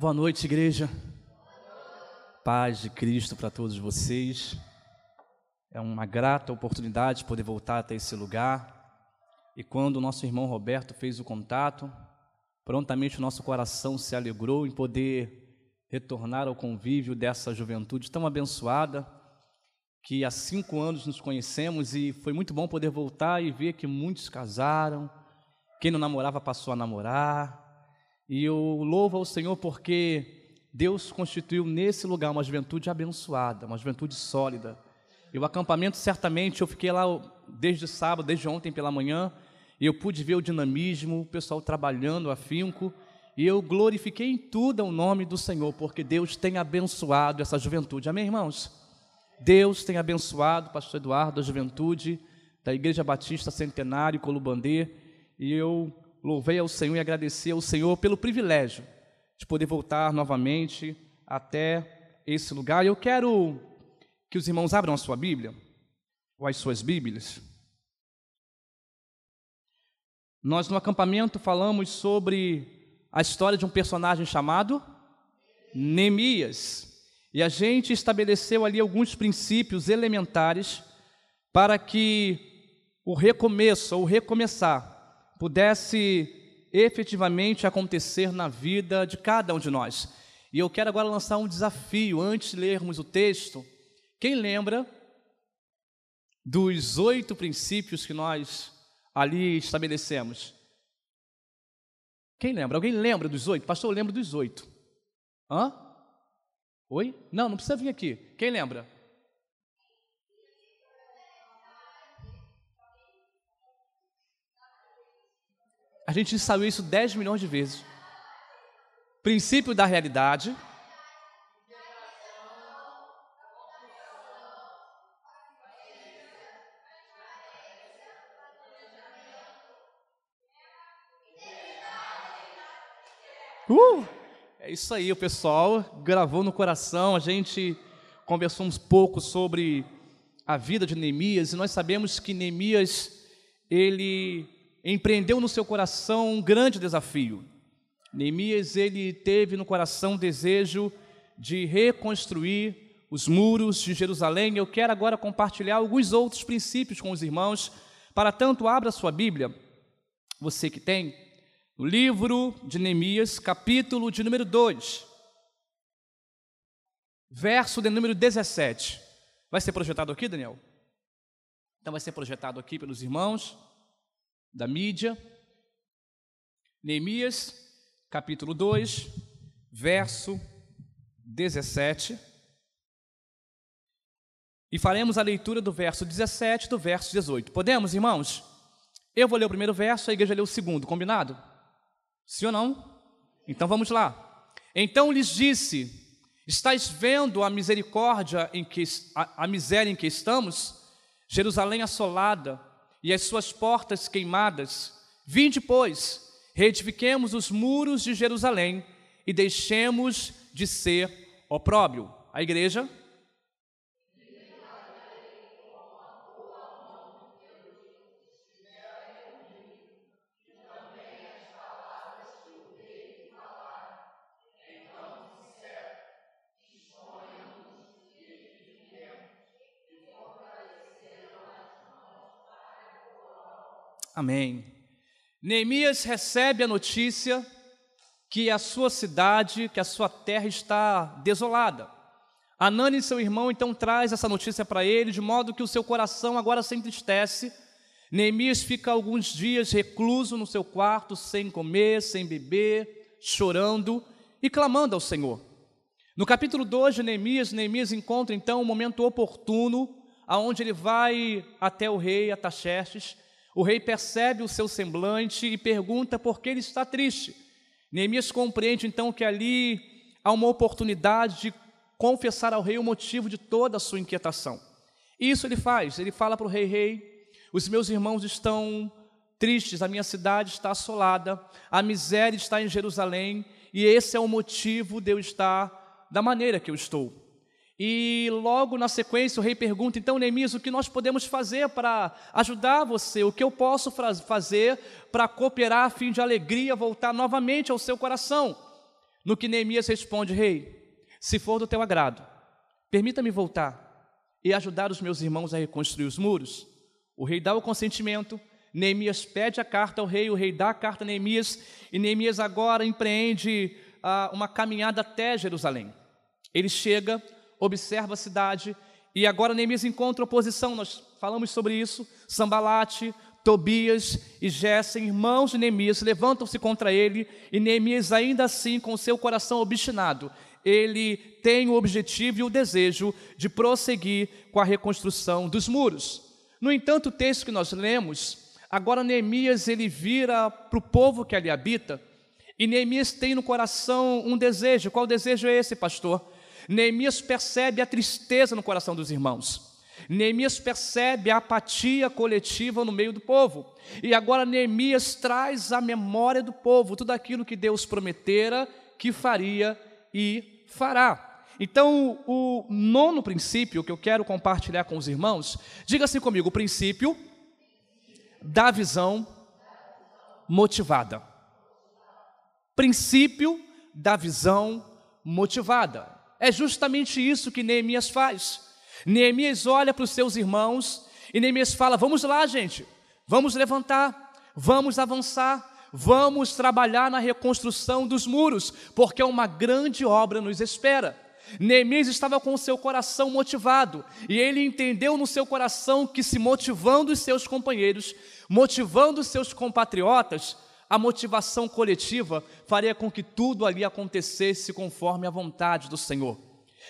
Boa noite, igreja. Paz de Cristo para todos vocês. É uma grata oportunidade poder voltar até esse lugar. E quando o nosso irmão Roberto fez o contato, prontamente o nosso coração se alegrou em poder retornar ao convívio dessa juventude tão abençoada, que há cinco anos nos conhecemos e foi muito bom poder voltar e ver que muitos casaram, quem não namorava passou a namorar, e eu louvo ao Senhor porque Deus constituiu nesse lugar uma juventude abençoada, uma juventude sólida. E o acampamento, certamente, eu fiquei lá desde sábado, desde ontem pela manhã, e eu pude ver o dinamismo, o pessoal trabalhando afinco, e eu glorifiquei em tudo o nome do Senhor, porque Deus tem abençoado essa juventude. Amém, irmãos? Deus tem abençoado pastor Eduardo, a juventude da Igreja Batista Centenário Colubandê, e eu louvei ao Senhor e agradeci ao Senhor pelo privilégio de poder voltar novamente até esse lugar. Eu quero que os irmãos abram a sua Bíblia, ou as suas Bíblias. Nós no acampamento falamos sobre a história de um personagem chamado Neemias. E a gente estabeleceu ali alguns princípios elementares para que o recomeço, ou recomeçar, pudesse efetivamente acontecer na vida de cada um de nós. E eu quero agora lançar um desafio antes de lermos o texto. Quem lembra dos oito princípios que nós ali estabelecemos? Quem lembra? Alguém lembra dos oito? Pastor, eu lembro dos oito. Hã? Oi? Não, não precisa vir aqui. Quem lembra? A gente ensaiou isso 10 milhões de vezes. Princípio da realidade. Uh, é isso aí, o pessoal gravou no coração, a gente conversou um pouco sobre a vida de Neemias, e nós sabemos que Neemias, ele empreendeu no seu coração um grande desafio. Neemias ele teve no coração o desejo de reconstruir os muros de Jerusalém. Eu quero agora compartilhar alguns outros princípios com os irmãos. Para tanto, abra sua Bíblia, você que tem, no livro de Neemias, capítulo de número 2, verso de número 17. Vai ser projetado aqui, Daniel? Então vai ser projetado aqui pelos irmãos da mídia. Neemias, capítulo 2, verso 17. E faremos a leitura do verso 17 e do verso 18. Podemos, irmãos? Eu vou ler o primeiro verso, a igreja lê o segundo, combinado? Sim ou não? Então vamos lá. Então lhes disse: Estais vendo a misericórdia em que a, a miséria em que estamos? Jerusalém assolada, e as suas portas queimadas. Vinde, pois, reedifiquemos os muros de Jerusalém e deixemos de ser opróbrio. A igreja Amém. Neemias recebe a notícia que a sua cidade, que a sua terra está desolada. Anani, seu irmão, então traz essa notícia para ele, de modo que o seu coração agora se entristece. Neemias fica alguns dias recluso no seu quarto, sem comer, sem beber, chorando e clamando ao Senhor. No capítulo 2 de Neemias, Neemias encontra então um momento oportuno, aonde ele vai até o rei Ataxerxes o rei percebe o seu semblante e pergunta por que ele está triste. Neemias compreende então que ali há uma oportunidade de confessar ao rei o motivo de toda a sua inquietação. Isso ele faz, ele fala para o rei: Rei, os meus irmãos estão tristes, a minha cidade está assolada, a miséria está em Jerusalém, e esse é o motivo de eu estar da maneira que eu estou. E logo na sequência o rei pergunta: então, Neemias, o que nós podemos fazer para ajudar você? O que eu posso fazer para cooperar a fim de alegria voltar novamente ao seu coração? No que Neemias responde: Rei, se for do teu agrado, permita-me voltar e ajudar os meus irmãos a reconstruir os muros. O rei dá o consentimento, Neemias pede a carta ao rei, o rei dá a carta a Neemias, e Neemias agora empreende ah, uma caminhada até Jerusalém. Ele chega, observa a cidade, e agora Neemias encontra oposição, nós falamos sobre isso, Sambalate, Tobias e Gessen, irmãos de Neemias, levantam-se contra ele, e Neemias ainda assim, com seu coração obstinado, ele tem o objetivo e o desejo de prosseguir com a reconstrução dos muros. No entanto, o texto que nós lemos, agora Neemias ele vira para o povo que ali habita, e Neemias tem no coração um desejo. Qual desejo é esse, pastor? Neemias percebe a tristeza no coração dos irmãos. Neemias percebe a apatia coletiva no meio do povo. E agora Neemias traz à memória do povo tudo aquilo que Deus prometera que faria e fará. Então, o nono princípio que eu quero compartilhar com os irmãos, diga assim comigo: o princípio da visão motivada. Princípio da visão motivada. É justamente isso que Neemias faz. Neemias olha para os seus irmãos e Neemias fala: Vamos lá, gente, vamos levantar, vamos avançar, Vamos trabalhar na reconstrução dos muros, porque uma grande obra nos espera. Neemias estava com o seu coração motivado, e ele entendeu no seu coração que, se motivando os seus companheiros, motivando os seus compatriotas, a motivação coletiva faria com que tudo ali acontecesse conforme a vontade do Senhor.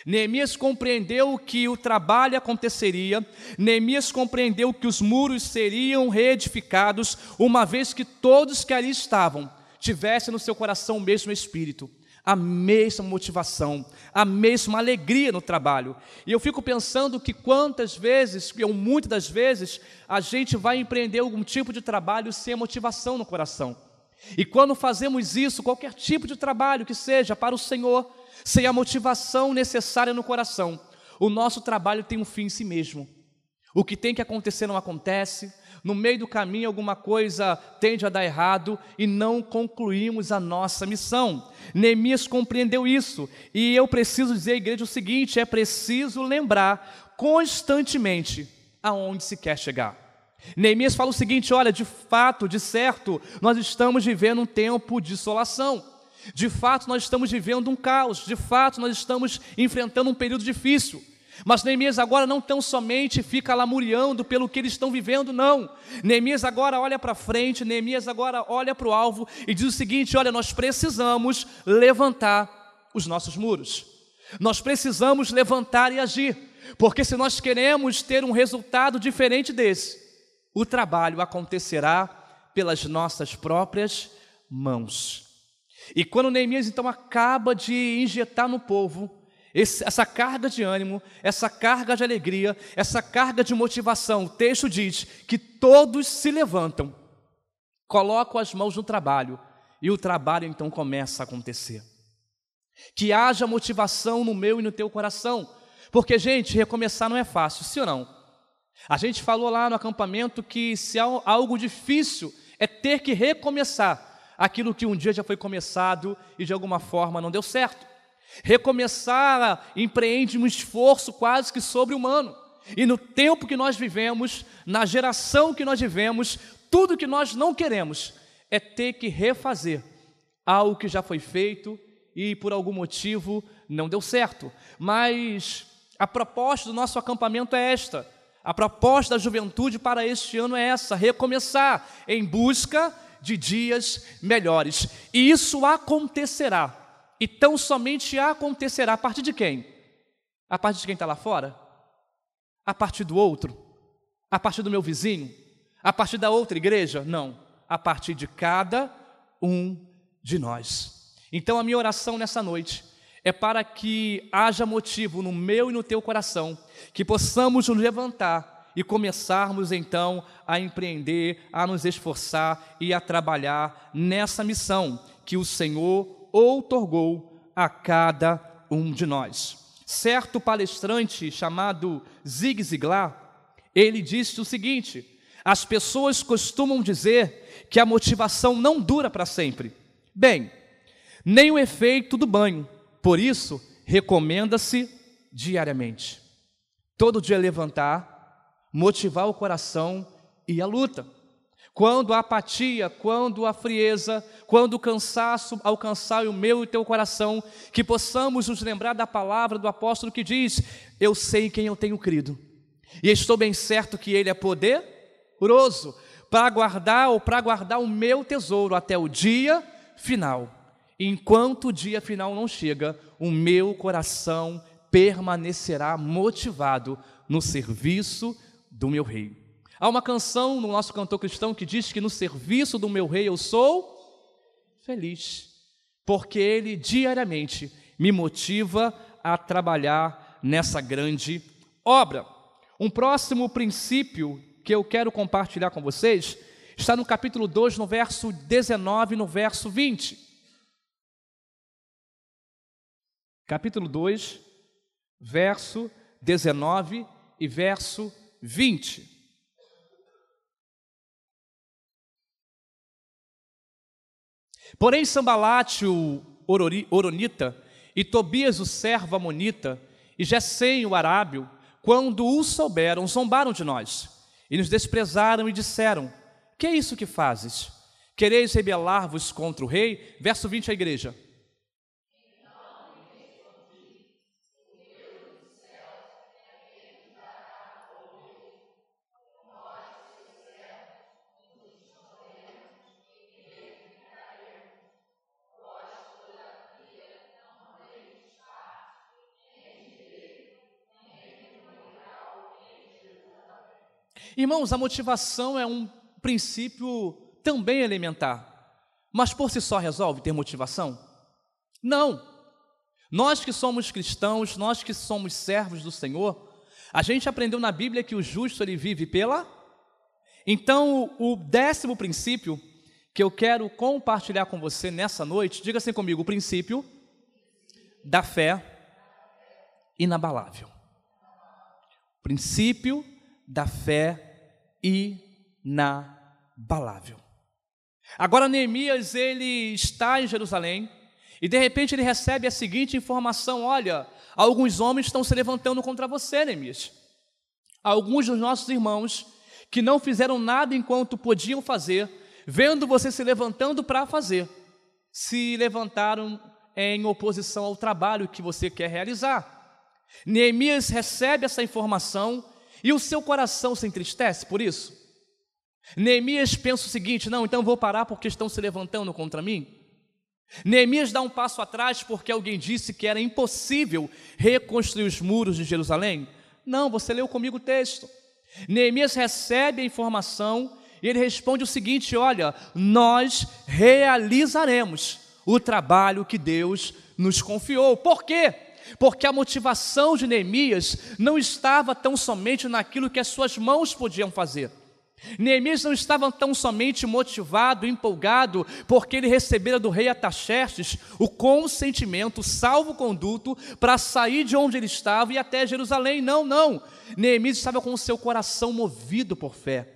Neemias compreendeu que o trabalho aconteceria, Neemias compreendeu que os muros seriam reedificados, uma vez que todos que ali estavam tivessem no seu coração o mesmo espírito, a mesma motivação, a mesma alegria no trabalho. E eu fico pensando que quantas vezes, ou muitas das vezes, a gente vai empreender algum tipo de trabalho sem motivação no coração. E quando fazemos isso, qualquer tipo de trabalho que seja para o Senhor, sem a motivação necessária no coração, o nosso trabalho tem um fim em si mesmo. O que tem que acontecer não acontece, no meio do caminho alguma coisa tende a dar errado e não concluímos a nossa missão. Neemias compreendeu isso e eu preciso dizer à igreja o seguinte: é preciso lembrar constantemente aonde se quer chegar. Neemias fala o seguinte: olha, de fato, de certo, nós estamos vivendo um tempo de desolação. De fato, nós estamos vivendo um caos, de fato, nós estamos enfrentando um período difícil. Mas Neemias agora não tão somente fica lamuriando pelo que eles estão vivendo, não. Neemias agora olha para frente, Neemias agora olha para o alvo e diz o seguinte: olha, nós precisamos levantar os nossos muros. Nós precisamos levantar e agir, porque se nós queremos ter um resultado diferente desse, o trabalho acontecerá pelas nossas próprias mãos. E quando Neemias então acaba de injetar no povo esse, essa carga de ânimo, essa carga de alegria, essa carga de motivação, o texto diz que todos se levantam, colocam as mãos no trabalho e o trabalho então começa a acontecer. Que haja motivação no meu e no teu coração, porque, gente, recomeçar não é fácil, sim ou não? A gente falou lá no acampamento que se há algo difícil é ter que recomeçar aquilo que um dia já foi começado e de alguma forma não deu certo. Recomeçar empreende um esforço quase que sobre-humano. E no tempo que nós vivemos, na geração que nós vivemos, tudo que nós não queremos é ter que refazer algo que já foi feito e por algum motivo não deu certo. Mas a proposta do nosso acampamento é esta: a proposta da juventude para este ano é essa: recomeçar em busca de dias melhores. E isso acontecerá. E tão somente acontecerá a partir de quem? A partir de quem está lá fora? A partir do outro? A partir do meu vizinho? A partir da outra igreja? Não. A partir de cada um de nós. Então a minha oração nessa noite é para que haja motivo no meu e no teu coração, que possamos nos levantar e começarmos então a empreender, a nos esforçar e a trabalhar nessa missão que o Senhor outorgou a cada um de nós. Certo palestrante chamado Zig Ziglar, ele disse o seguinte: as pessoas costumam dizer que a motivação não dura para sempre. Bem, nem o efeito do banho. Por isso, recomenda-se diariamente. Todo dia levantar, motivar o coração e a luta. Quando a apatia, quando a frieza, quando o cansaço alcançar o meu e teu coração, que possamos nos lembrar da palavra do apóstolo que diz: Eu sei em quem eu tenho crido, e estou bem certo que Ele é poderoso para guardar ou para guardar o meu tesouro até o dia final. Enquanto o dia final não chega, o meu coração permanecerá motivado no serviço do meu rei. Há uma canção no nosso cantor cristão que diz que no serviço do meu rei eu sou feliz, porque ele diariamente me motiva a trabalhar nessa grande obra. Um próximo princípio que eu quero compartilhar com vocês está no capítulo 2, no verso 19 e no verso 20. Capítulo 2, verso 19 e verso 20. Porém, Sambalate, o Oronita, e Tobias, o servo Amonita, e Gesem, o Arábio, quando o souberam, zombaram de nós, e nos desprezaram e disseram: Que é isso que fazes? Quereis rebelar-vos contra o rei? Verso 20, a igreja. Irmãos, a motivação é um princípio também elementar, mas por si só resolve ter motivação? Não. Nós que somos cristãos, nós que somos servos do Senhor, a gente aprendeu na Bíblia que o justo ele vive pela. Então, o décimo princípio que eu quero compartilhar com você nessa noite, diga assim comigo: o princípio da fé inabalável. Princípio da fé inabalável. Agora Neemias ele está em Jerusalém e de repente ele recebe a seguinte informação: olha, alguns homens estão se levantando contra você, Neemias. Alguns dos nossos irmãos que não fizeram nada enquanto podiam fazer, vendo você se levantando para fazer, se levantaram em oposição ao trabalho que você quer realizar. Neemias recebe essa informação e o seu coração se entristece por isso? Neemias pensa o seguinte: não, então vou parar porque estão se levantando contra mim? Neemias dá um passo atrás porque alguém disse que era impossível reconstruir os muros de Jerusalém? Não, você leu comigo o texto. Neemias recebe a informação e ele responde o seguinte: olha, nós realizaremos o trabalho que Deus nos confiou. Por quê? Porque a motivação de Neemias não estava tão somente naquilo que as suas mãos podiam fazer. Neemias não estava tão somente motivado, empolgado, porque ele recebera do rei Ataxerxes o consentimento, salvo-conduto, para sair de onde ele estava e até Jerusalém. Não, não. Neemias estava com o seu coração movido por fé.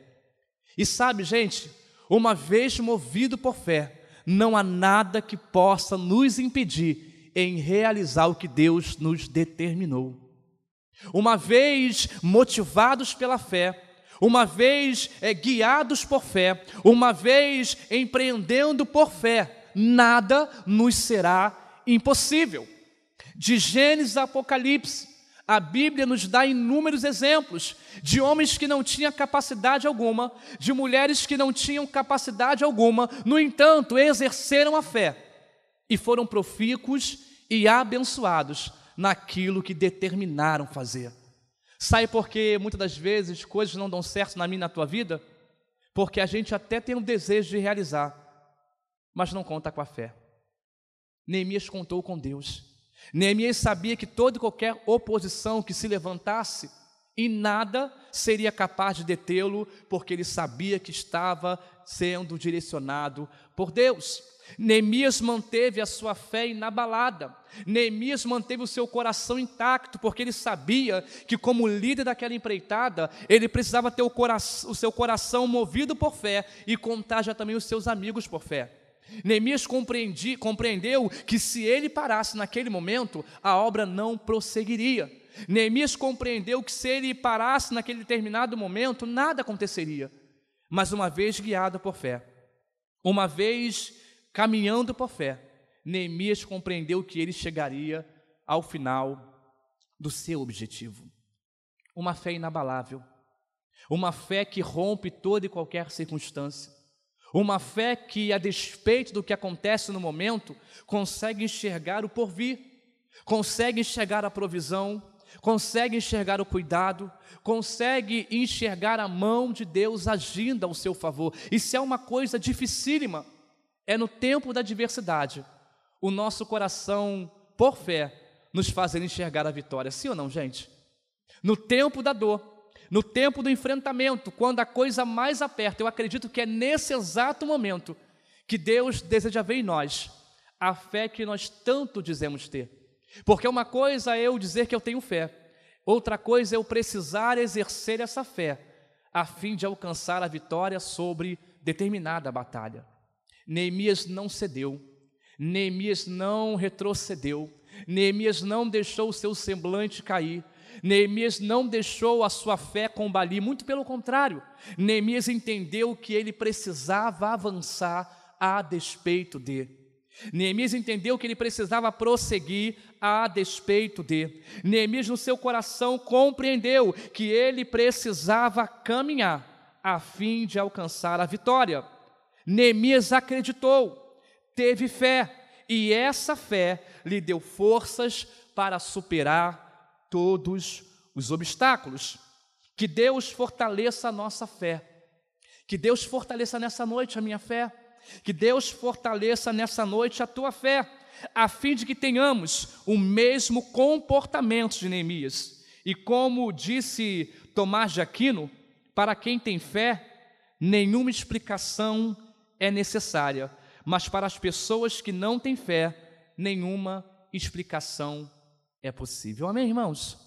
E sabe, gente, uma vez movido por fé, não há nada que possa nos impedir em realizar o que Deus nos determinou. Uma vez motivados pela fé, uma vez é, guiados por fé, uma vez empreendendo por fé, nada nos será impossível. De Gênesis a Apocalipse, a Bíblia nos dá inúmeros exemplos de homens que não tinham capacidade alguma, de mulheres que não tinham capacidade alguma, no entanto, exerceram a fé e foram profícuos e abençoados naquilo que determinaram fazer. Sabe por que muitas das vezes coisas não dão certo na minha e na tua vida? Porque a gente até tem um desejo de realizar, mas não conta com a fé. Neemias contou com Deus. Neemias sabia que toda e qualquer oposição que se levantasse, e nada seria capaz de detê-lo, porque ele sabia que estava sendo direcionado por Deus. Neemias manteve a sua fé inabalada. Neemias manteve o seu coração intacto, porque ele sabia que, como líder daquela empreitada, ele precisava ter o, coração, o seu coração movido por fé e contar já também os seus amigos por fé. Neemias compreendeu que se ele parasse naquele momento, a obra não prosseguiria. Neemias compreendeu que se ele parasse naquele determinado momento, nada aconteceria. Mas uma vez guiado por fé, uma vez caminhando por fé, Neemias compreendeu que ele chegaria ao final do seu objetivo. Uma fé inabalável, uma fé que rompe toda e qualquer circunstância, uma fé que, a despeito do que acontece no momento, consegue enxergar o porvir, consegue enxergar a provisão, consegue enxergar o cuidado, consegue enxergar a mão de Deus agindo ao seu favor. Isso é uma coisa dificílima. É no tempo da adversidade, o nosso coração, por fé, nos fazer enxergar a vitória. Sim ou não, gente? No tempo da dor, no tempo do enfrentamento, quando a coisa mais aperta, eu acredito que é nesse exato momento que Deus deseja ver em nós a fé que nós tanto dizemos ter. Porque uma coisa é eu dizer que eu tenho fé, outra coisa é eu precisar exercer essa fé, a fim de alcançar a vitória sobre determinada batalha. Neemias não cedeu, Neemias não retrocedeu, Neemias não deixou o seu semblante cair, Neemias não deixou a sua fé combalir, muito pelo contrário, Neemias entendeu que ele precisava avançar a despeito de. Neemias entendeu que ele precisava prosseguir a despeito de. Neemias, no seu coração, compreendeu que ele precisava caminhar a fim de alcançar a vitória. Neemias acreditou, teve fé, e essa fé lhe deu forças para superar todos os obstáculos. Que Deus fortaleça a nossa fé. Que Deus fortaleça nessa noite a minha fé. Que Deus fortaleça nessa noite a tua fé, a fim de que tenhamos o mesmo comportamento de Neemias. E como disse Tomás de Aquino, para quem tem fé, nenhuma explicação é necessária, mas para as pessoas que não têm fé, nenhuma explicação é possível. Amém, irmãos?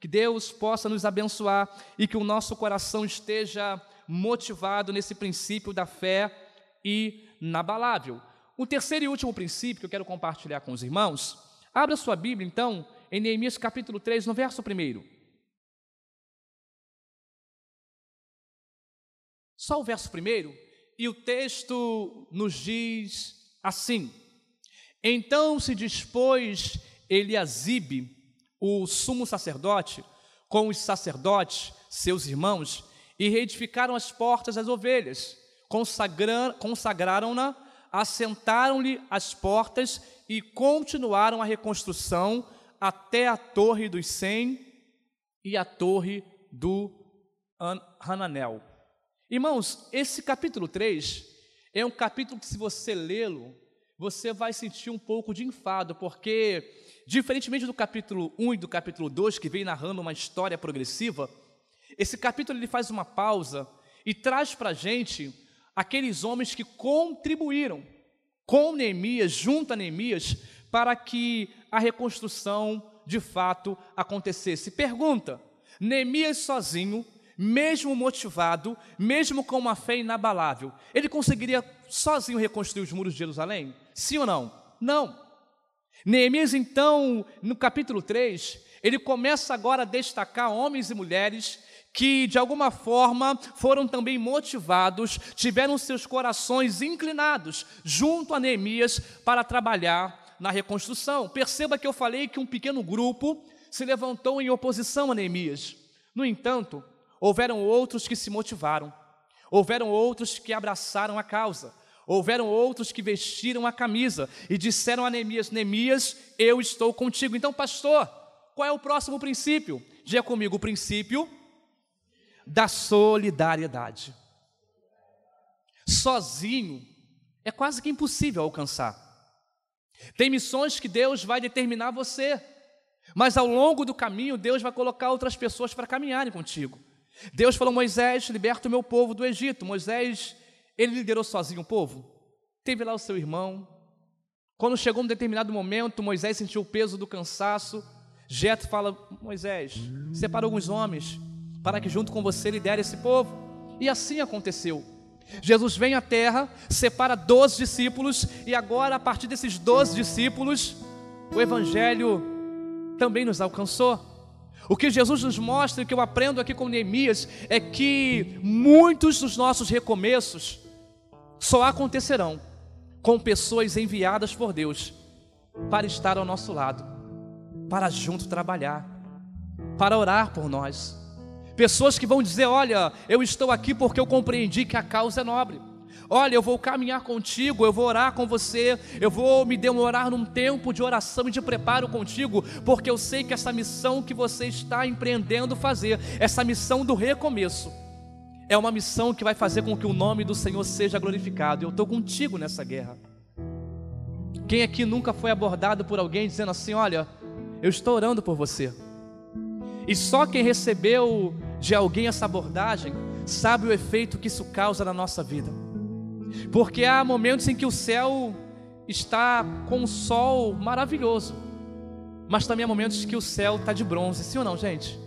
Que Deus possa nos abençoar e que o nosso coração esteja motivado nesse princípio da fé inabalável. O terceiro e último princípio que eu quero compartilhar com os irmãos, abra sua Bíblia então em Neemias capítulo 3, no verso 1. Só o verso 1, e o texto nos diz assim: Então se dispôs Eliasibe, o sumo sacerdote, com os sacerdotes, seus irmãos, e reedificaram as portas das ovelhas, consagraram-na, assentaram-lhe as portas e continuaram a reconstrução até a torre dos Cem e a torre do Hananel. Irmãos, esse capítulo 3 é um capítulo que, se você lê-lo, você vai sentir um pouco de enfado, porque Diferentemente do capítulo 1 e do capítulo 2, que vem narrando uma história progressiva, esse capítulo ele faz uma pausa e traz para a gente aqueles homens que contribuíram com Neemias, junto a Neemias, para que a reconstrução de fato acontecesse. Pergunta: Neemias sozinho, mesmo motivado, mesmo com uma fé inabalável, ele conseguiria sozinho reconstruir os muros de Jerusalém? Sim ou não? Não. Neemias, então, no capítulo 3, ele começa agora a destacar homens e mulheres que, de alguma forma, foram também motivados, tiveram seus corações inclinados junto a Neemias para trabalhar na reconstrução. Perceba que eu falei que um pequeno grupo se levantou em oposição a Neemias. No entanto, houveram outros que se motivaram, houveram outros que abraçaram a causa. Houveram outros que vestiram a camisa e disseram a Neemias: Neemias, eu estou contigo. Então, pastor, qual é o próximo princípio? Diga comigo: o princípio da solidariedade. Sozinho é quase que impossível alcançar. Tem missões que Deus vai determinar você, mas ao longo do caminho Deus vai colocar outras pessoas para caminharem contigo. Deus falou: Moisés, liberta o meu povo do Egito. Moisés ele liderou sozinho o povo? Teve lá o seu irmão. Quando chegou um determinado momento, Moisés sentiu o peso do cansaço. Jetro fala: Moisés, separa alguns homens para que junto com você lidere esse povo. E assim aconteceu. Jesus vem à terra, separa 12 discípulos, e agora, a partir desses 12 discípulos, o Evangelho também nos alcançou. O que Jesus nos mostra, e que eu aprendo aqui com Neemias, é que muitos dos nossos recomeços só acontecerão com pessoas enviadas por Deus para estar ao nosso lado, para junto trabalhar, para orar por nós. Pessoas que vão dizer: Olha, eu estou aqui porque eu compreendi que a causa é nobre. Olha, eu vou caminhar contigo, eu vou orar com você, eu vou me demorar num tempo de oração e de preparo contigo, porque eu sei que essa missão que você está empreendendo fazer, essa missão do recomeço, é uma missão que vai fazer com que o nome do Senhor seja glorificado. Eu estou contigo nessa guerra. Quem aqui nunca foi abordado por alguém dizendo assim: Olha, eu estou orando por você. E só quem recebeu de alguém essa abordagem sabe o efeito que isso causa na nossa vida. Porque há momentos em que o céu está com um sol maravilhoso, mas também há momentos que o céu está de bronze, sim ou não, gente?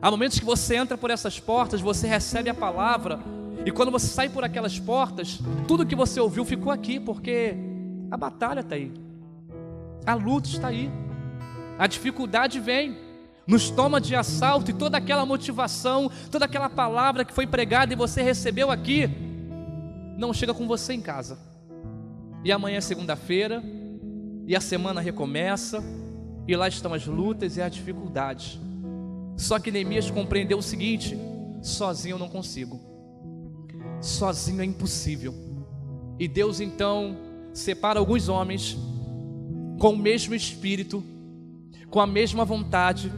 Há momentos que você entra por essas portas, você recebe a palavra, e quando você sai por aquelas portas, tudo que você ouviu ficou aqui, porque a batalha está aí, a luta está aí, a dificuldade vem nos toma de assalto e toda aquela motivação, toda aquela palavra que foi pregada e você recebeu aqui, não chega com você em casa. E amanhã é segunda-feira, e a semana recomeça, e lá estão as lutas e as dificuldades. Só que Neemias compreendeu o seguinte: sozinho eu não consigo, sozinho é impossível. E Deus então separa alguns homens com o mesmo espírito, com a mesma vontade,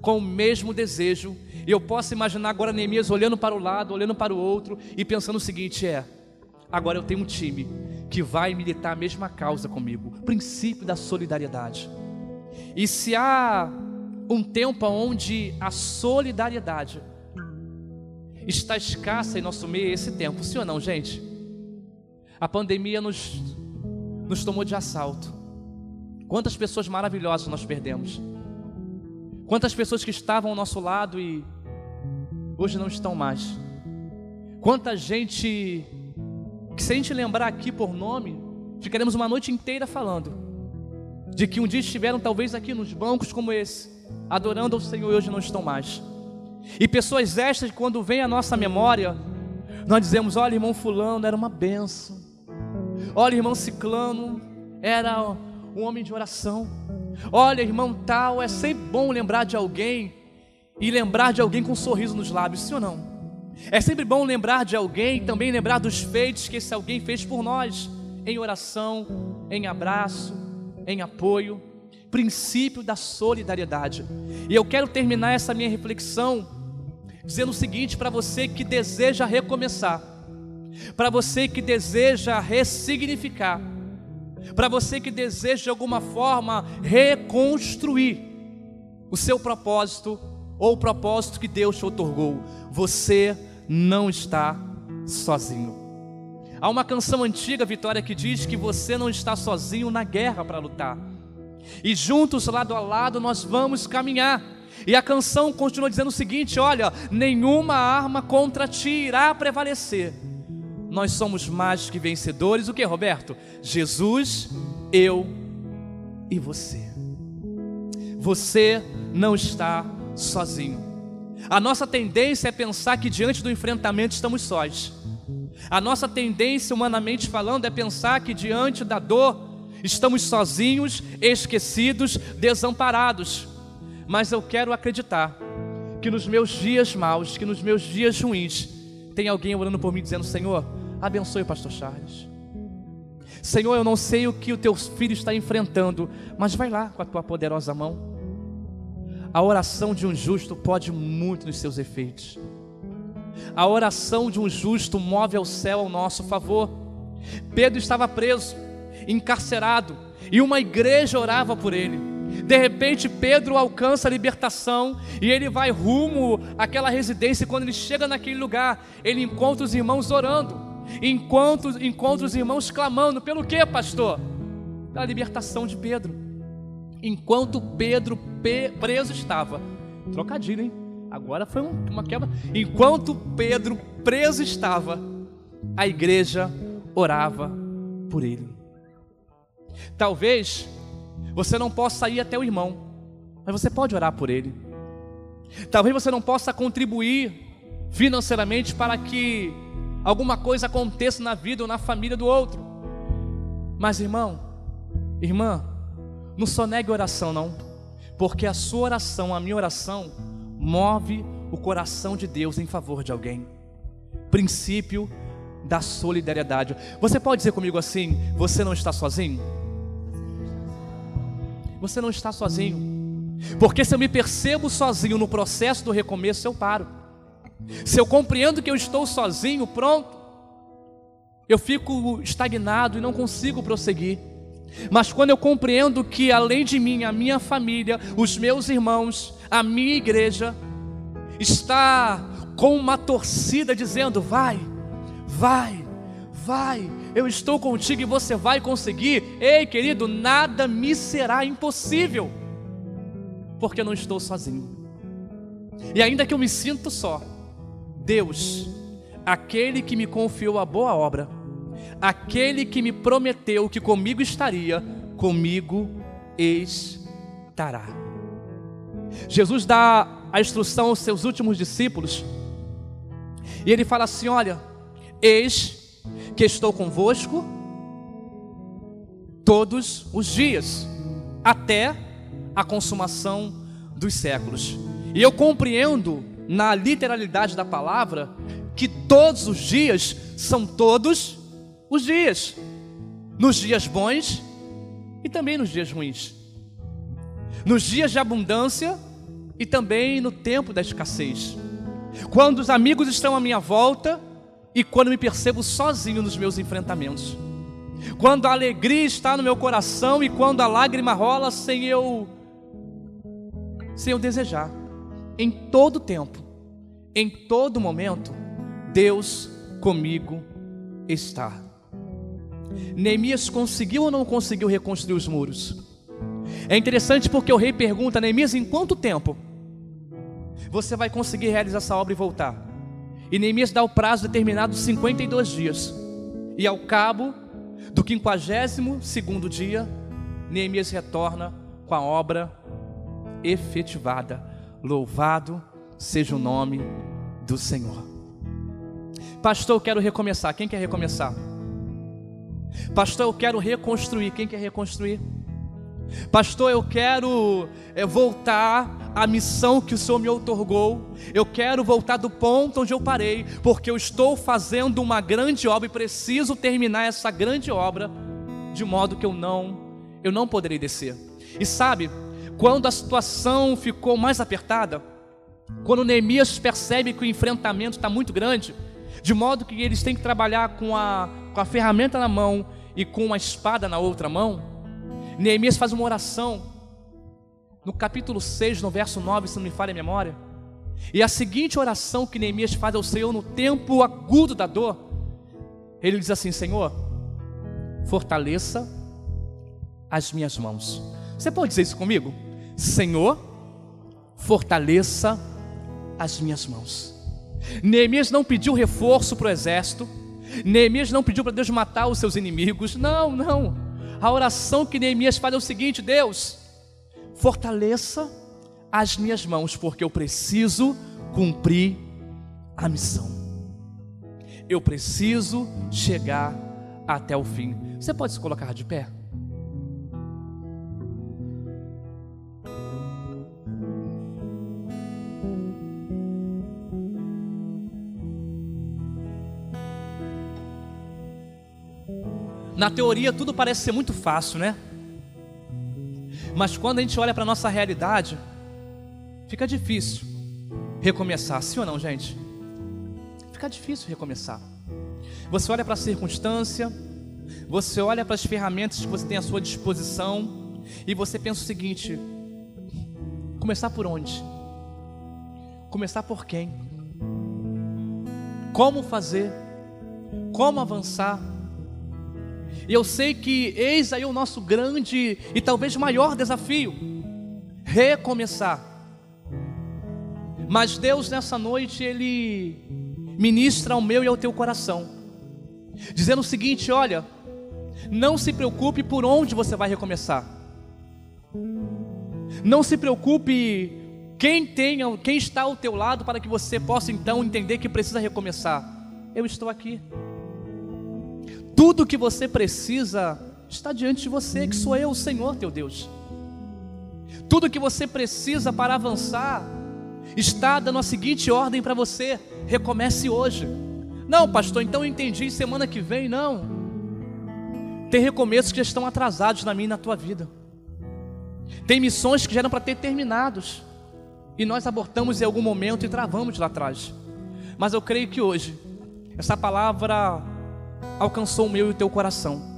com o mesmo desejo. E eu posso imaginar agora Neemias olhando para o lado, olhando para o outro e pensando o seguinte: é, agora eu tenho um time que vai militar a mesma causa comigo, princípio da solidariedade. E se há um tempo onde a solidariedade está escassa em nosso meio, é esse tempo, sim ou não, gente? A pandemia nos, nos tomou de assalto. Quantas pessoas maravilhosas nós perdemos? Quantas pessoas que estavam ao nosso lado e hoje não estão mais. Quanta gente que se a gente lembrar aqui por nome, ficaremos uma noite inteira falando de que um dia estiveram talvez aqui nos bancos como esse, adorando ao Senhor e hoje não estão mais. E pessoas estas, quando vem à nossa memória, nós dizemos: olha, irmão Fulano era uma benção, olha, irmão Ciclano era um homem de oração. Olha, irmão tal, é sempre bom lembrar de alguém e lembrar de alguém com um sorriso nos lábios, sim ou não? É sempre bom lembrar de alguém também lembrar dos feitos que esse alguém fez por nós, em oração, em abraço, em apoio, princípio da solidariedade. E eu quero terminar essa minha reflexão dizendo o seguinte para você que deseja recomeçar, para você que deseja ressignificar, para você que deseja de alguma forma reconstruir o seu propósito ou o propósito que Deus te otorgou, você não está sozinho. Há uma canção antiga, Vitória, que diz que você não está sozinho na guerra para lutar. E juntos, lado a lado, nós vamos caminhar. E a canção continua dizendo o seguinte: olha, nenhuma arma contra ti irá prevalecer nós somos mais que vencedores. O que, Roberto? Jesus, eu e você. Você não está sozinho. A nossa tendência é pensar que diante do enfrentamento estamos sós. A nossa tendência, humanamente falando, é pensar que diante da dor estamos sozinhos, esquecidos, desamparados. Mas eu quero acreditar que nos meus dias maus, que nos meus dias ruins, tem alguém orando por mim dizendo: Senhor, Abençoe o pastor Charles. Senhor, eu não sei o que o teu filho está enfrentando, mas vai lá com a tua poderosa mão. A oração de um justo pode muito nos seus efeitos. A oração de um justo move ao céu ao nosso favor. Pedro estava preso, encarcerado, e uma igreja orava por ele. De repente, Pedro alcança a libertação e ele vai rumo àquela residência. E quando ele chega naquele lugar, ele encontra os irmãos orando enquanto encontra os irmãos clamando, pelo que, pastor? Pela libertação de Pedro. Enquanto Pedro preso estava, trocadilho, hein? Agora foi uma quebra. Enquanto Pedro preso estava, a igreja orava por ele. Talvez você não possa ir até o irmão, mas você pode orar por ele. Talvez você não possa contribuir financeiramente para que alguma coisa aconteça na vida ou na família do outro. Mas irmão, irmã, não só negue oração não, porque a sua oração, a minha oração, move o coração de Deus em favor de alguém. Princípio da solidariedade. Você pode dizer comigo assim: você não está sozinho? Você não está sozinho. Porque se eu me percebo sozinho no processo do recomeço, eu paro. Se eu compreendo que eu estou sozinho, pronto, eu fico estagnado e não consigo prosseguir. Mas quando eu compreendo que além de mim, a minha família, os meus irmãos, a minha igreja está com uma torcida dizendo: vai, vai, vai, eu estou contigo e você vai conseguir. Ei, querido, nada me será impossível, porque eu não estou sozinho. E ainda que eu me sinto só, Deus, aquele que me confiou a boa obra, aquele que me prometeu que comigo estaria, comigo estará. Jesus dá a instrução aos seus últimos discípulos, e ele fala assim: Olha, eis que estou convosco todos os dias, até a consumação dos séculos. E eu compreendo, na literalidade da palavra, que todos os dias são todos os dias, nos dias bons e também nos dias ruins, nos dias de abundância e também no tempo da escassez, quando os amigos estão à minha volta e quando me percebo sozinho nos meus enfrentamentos, quando a alegria está no meu coração e quando a lágrima rola sem eu sem eu desejar, em todo tempo, em todo momento, Deus comigo está. Neemias conseguiu ou não conseguiu reconstruir os muros? É interessante porque o rei pergunta: Neemias, em quanto tempo você vai conseguir realizar essa obra e voltar? E Neemias dá o prazo determinado 52 dias. E ao cabo do 52 segundo dia, Neemias retorna com a obra efetivada. Louvado seja o nome do Senhor. Pastor, eu quero recomeçar. Quem quer recomeçar? Pastor, eu quero reconstruir. Quem quer reconstruir? Pastor, eu quero é, voltar à missão que o Senhor me otorgou. Eu quero voltar do ponto onde eu parei, porque eu estou fazendo uma grande obra e preciso terminar essa grande obra de modo que eu não eu não poderei descer. E sabe, quando a situação ficou mais apertada, quando Neemias percebe que o enfrentamento está muito grande, de modo que eles têm que trabalhar com a, com a ferramenta na mão e com a espada na outra mão, Neemias faz uma oração, no capítulo 6, no verso 9, se não me falha a memória, e a seguinte oração que Neemias faz ao Senhor no tempo agudo da dor, ele diz assim: Senhor, fortaleça as minhas mãos. Você pode dizer isso comigo? Senhor, fortaleça as minhas mãos. Neemias não pediu reforço para o exército. Neemias não pediu para Deus matar os seus inimigos. Não, não. A oração que Neemias faz é o seguinte: Deus, fortaleça as minhas mãos, porque eu preciso cumprir a missão. Eu preciso chegar até o fim. Você pode se colocar de pé? Na teoria tudo parece ser muito fácil, né? Mas quando a gente olha para a nossa realidade, fica difícil recomeçar, sim ou não, gente? Fica difícil recomeçar. Você olha para a circunstância, você olha para as ferramentas que você tem à sua disposição e você pensa o seguinte: começar por onde? Começar por quem? Como fazer? Como avançar? E eu sei que eis aí o nosso grande e talvez maior desafio: recomeçar. Mas Deus nessa noite, Ele ministra ao meu e ao teu coração, dizendo o seguinte: olha, não se preocupe por onde você vai recomeçar. Não se preocupe quem tenha, quem está ao teu lado para que você possa então entender que precisa recomeçar. Eu estou aqui. Tudo que você precisa está diante de você, que sou eu, o Senhor teu Deus. Tudo que você precisa para avançar está dando a seguinte ordem para você: recomece hoje. Não, pastor, então eu entendi, semana que vem, não. Tem recomeços que já estão atrasados na minha e na tua vida. Tem missões que já eram para ter terminados. E nós abortamos em algum momento e travamos lá atrás. Mas eu creio que hoje, essa palavra alcançou o meu e o teu coração.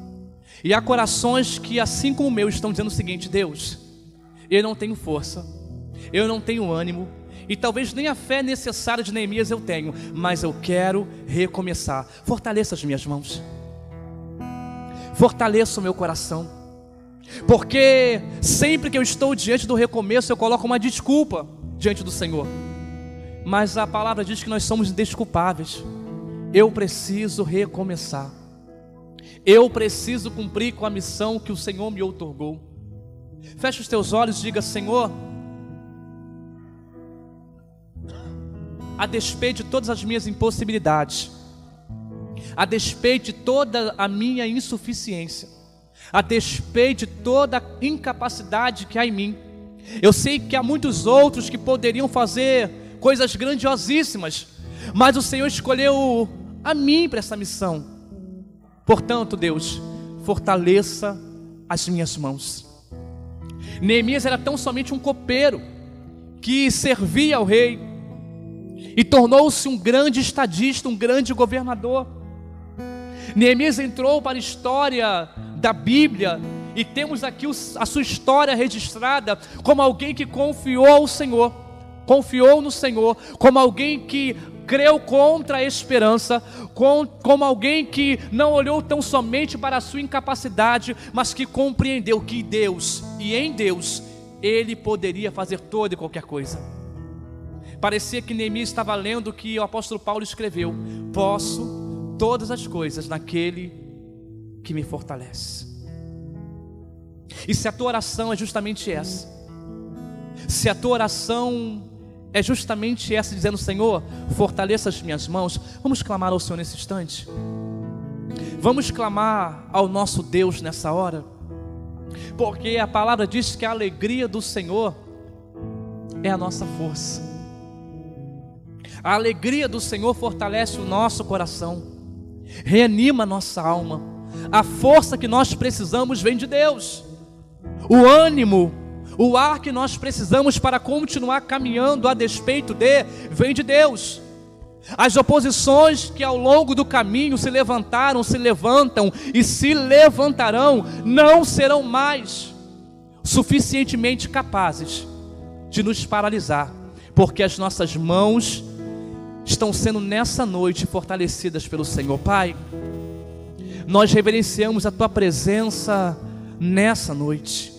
E há corações que, assim como o meu, estão dizendo o seguinte: Deus, eu não tenho força, eu não tenho ânimo, e talvez nem a fé necessária de Neemias eu tenho, mas eu quero recomeçar. Fortaleça as minhas mãos, fortaleça o meu coração, porque sempre que eu estou diante do recomeço, eu coloco uma desculpa diante do Senhor, mas a palavra diz que nós somos indesculpáveis. Eu preciso recomeçar. Eu preciso cumprir com a missão que o Senhor me outorgou. Feche os teus olhos diga: Senhor, a despeito de todas as minhas impossibilidades, a despeito de toda a minha insuficiência, a despeito de toda a incapacidade que há em mim, eu sei que há muitos outros que poderiam fazer coisas grandiosíssimas, mas o Senhor escolheu a mim para essa missão. Portanto, Deus, fortaleça as minhas mãos. Neemias era tão somente um copeiro que servia ao rei e tornou-se um grande estadista, um grande governador. Neemias entrou para a história da Bíblia e temos aqui a sua história registrada como alguém que confiou ao Senhor, confiou no Senhor, como alguém que creu contra a esperança, com, como alguém que não olhou tão somente para a sua incapacidade, mas que compreendeu que Deus e em Deus ele poderia fazer toda e qualquer coisa. Parecia que Neemias estava lendo o que o apóstolo Paulo escreveu: Posso todas as coisas naquele que me fortalece. E se a tua oração é justamente essa, se a tua oração é justamente essa, dizendo: Senhor, fortaleça as minhas mãos. Vamos clamar ao Senhor nesse instante. Vamos clamar ao nosso Deus nessa hora, porque a palavra diz que a alegria do Senhor é a nossa força. A alegria do Senhor fortalece o nosso coração, reanima a nossa alma. A força que nós precisamos vem de Deus. O ânimo o ar que nós precisamos para continuar caminhando a despeito de vem de Deus. As oposições que ao longo do caminho se levantaram, se levantam e se levantarão, não serão mais suficientemente capazes de nos paralisar, porque as nossas mãos estão sendo nessa noite fortalecidas pelo Senhor. Pai, nós reverenciamos a Tua presença nessa noite.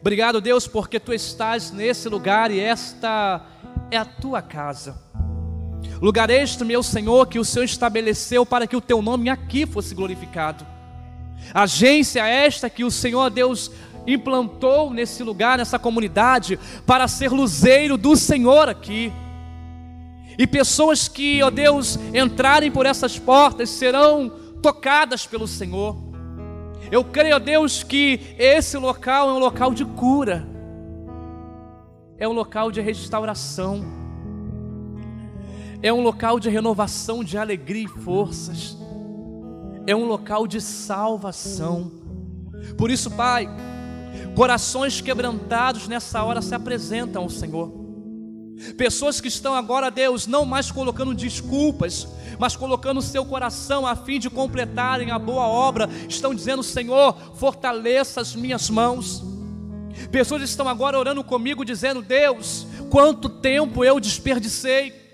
Obrigado, Deus, porque tu estás nesse lugar e esta é a tua casa. Lugar este, meu Senhor, que o Senhor estabeleceu para que o teu nome aqui fosse glorificado. Agência esta que o Senhor Deus implantou nesse lugar, nessa comunidade, para ser luzeiro do Senhor aqui. E pessoas que, ó Deus, entrarem por essas portas serão tocadas pelo Senhor. Eu creio, a Deus, que esse local é um local de cura, é um local de restauração, é um local de renovação de alegria e forças, é um local de salvação. Por isso, Pai, corações quebrantados nessa hora se apresentam ao Senhor. Pessoas que estão agora, Deus, não mais colocando desculpas, mas colocando o seu coração a fim de completarem a boa obra, estão dizendo: Senhor, fortaleça as minhas mãos. Pessoas estão agora orando comigo, dizendo: Deus, quanto tempo eu desperdicei.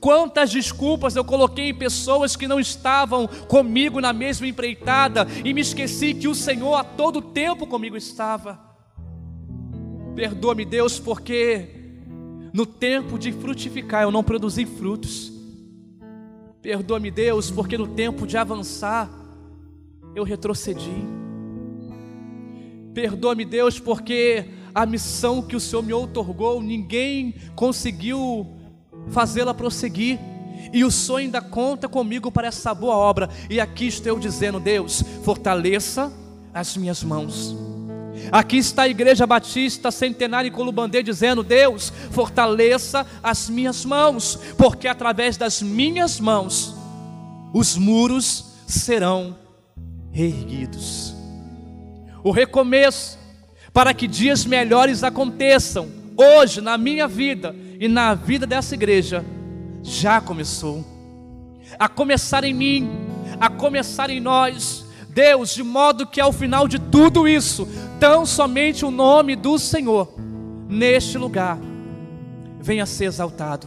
Quantas desculpas eu coloquei em pessoas que não estavam comigo na mesma empreitada e me esqueci que o Senhor a todo tempo comigo estava. Perdoa-me, Deus, porque no tempo de frutificar eu não produzi frutos. Perdoa-me, Deus, porque no tempo de avançar eu retrocedi. Perdoa-me, Deus, porque a missão que o Senhor me outorgou, ninguém conseguiu fazê-la prosseguir. E o Senhor ainda conta comigo para essa boa obra. E aqui estou dizendo, Deus, fortaleça as minhas mãos. Aqui está a Igreja Batista Centenária em Colubandê dizendo: Deus, fortaleça as minhas mãos, porque através das minhas mãos os muros serão reerguidos. O recomeço para que dias melhores aconteçam hoje na minha vida e na vida dessa igreja já começou. A começar em mim, a começar em nós Deus, de modo que ao final de tudo isso, tão somente o nome do Senhor neste lugar venha ser exaltado.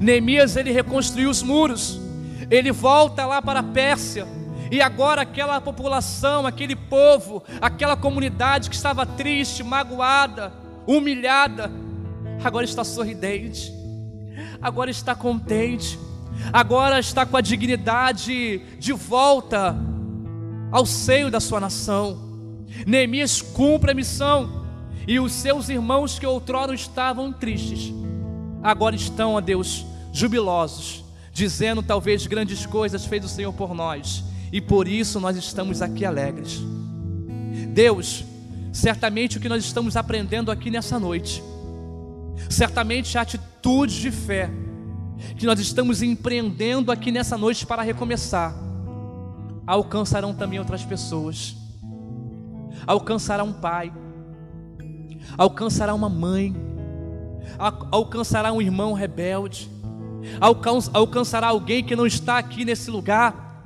Neemias ele reconstruiu os muros, ele volta lá para a Pérsia, e agora aquela população, aquele povo, aquela comunidade que estava triste, magoada, humilhada, agora está sorridente, agora está contente, agora está com a dignidade de volta ao seio da sua nação. Neemias cumpre a missão, e os seus irmãos que outrora estavam tristes, agora estão, a Deus, jubilosos, dizendo talvez grandes coisas fez o Senhor por nós, e por isso nós estamos aqui alegres. Deus, certamente o que nós estamos aprendendo aqui nessa noite, certamente a atitude de fé que nós estamos empreendendo aqui nessa noite para recomeçar alcançarão também outras pessoas. Alcançará um pai, alcançará uma mãe, alcançará um irmão rebelde, alcançará alguém que não está aqui nesse lugar,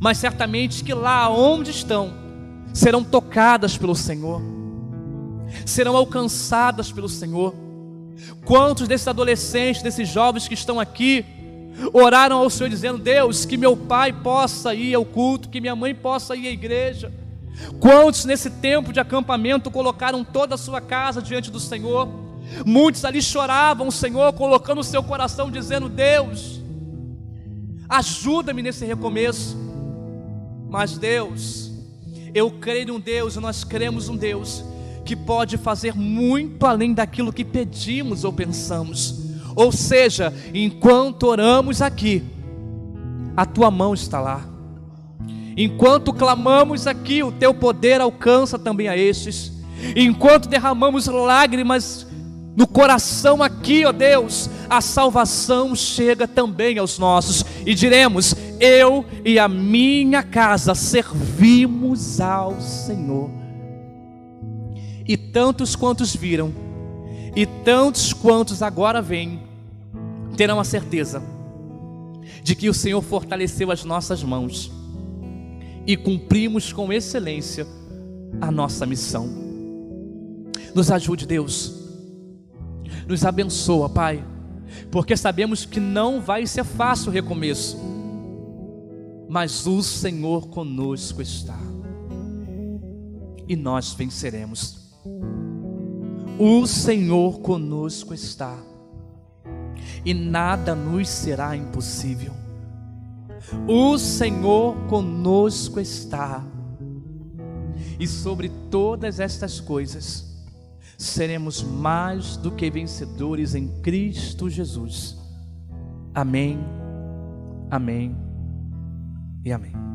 mas certamente que lá onde estão serão tocadas pelo Senhor, serão alcançadas pelo Senhor. Quantos desses adolescentes, desses jovens que estão aqui, oraram ao Senhor dizendo: Deus, que meu pai possa ir ao culto, que minha mãe possa ir à igreja. Quantos nesse tempo de acampamento colocaram toda a sua casa diante do Senhor? Muitos ali choravam o Senhor, colocando o seu coração, dizendo: Deus, ajuda-me nesse recomeço. Mas Deus, eu creio em um Deus, nós cremos um Deus que pode fazer muito além daquilo que pedimos ou pensamos. Ou seja, enquanto oramos aqui, a tua mão está lá. Enquanto clamamos aqui, o teu poder alcança também a estes. Enquanto derramamos lágrimas no coração aqui, ó Deus, a salvação chega também aos nossos. E diremos: Eu e a minha casa servimos ao Senhor. E tantos quantos viram, e tantos quantos agora vêm, terão a certeza de que o Senhor fortaleceu as nossas mãos e cumprimos com excelência a nossa missão. Nos ajude, Deus, nos abençoa, Pai, porque sabemos que não vai ser fácil o recomeço, mas o Senhor conosco está e nós venceremos. O Senhor conosco está e nada nos será impossível. O Senhor conosco está, e sobre todas estas coisas seremos mais do que vencedores em Cristo Jesus. Amém, amém e amém.